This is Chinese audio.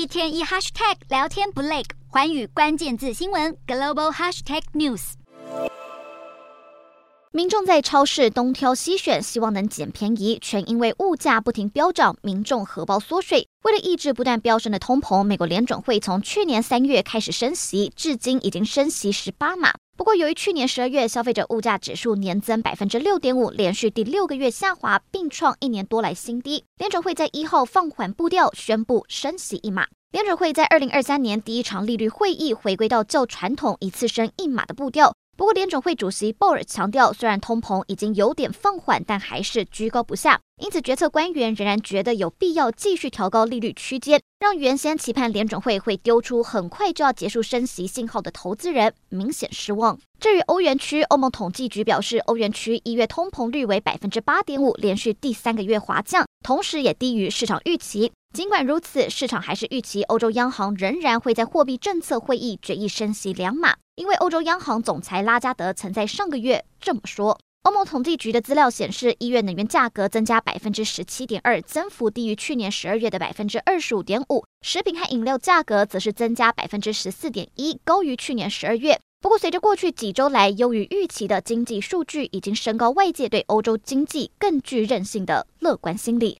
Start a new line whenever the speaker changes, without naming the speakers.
一天一 hashtag 聊天不累，环宇关键字新闻 global hashtag news。
民众在超市东挑西选，希望能捡便宜，全因为物价不停飙涨，民众荷包缩水。为了抑制不断飙升的通膨，美国联准会从去年三月开始升息，至今已经升息十八码。不过，由于去年十二月消费者物价指数年增百分之六点五，连续第六个月下滑，并创一年多来新低。联准会在一号放缓步调，宣布升息一码。联准会在二零二三年第一场利率会议回归到较传统一次升一码的步调。不过，联准会主席鲍尔强调，虽然通膨已经有点放缓，但还是居高不下。因此，决策官员仍然觉得有必要继续调高利率区间，让原先期盼联准会会丢出很快就要结束升息信号的投资人明显失望。至于欧元区，欧盟统计局表示，欧元区一月通膨率为百分之八点五，连续第三个月滑降，同时也低于市场预期。尽管如此，市场还是预期欧洲央行仍然会在货币政策会议决议升息两码，因为欧洲央行总裁拉加德曾在上个月这么说。欧盟统计局的资料显示，一月能源价格增加百分之十七点二，增幅低于去年十二月的百分之二十五点五。食品和饮料价格则是增加百分之十四点一，高于去年十二月。不过，随着过去几周来优于预期的经济数据，已经升高外界对欧洲经济更具韧性的乐观心理。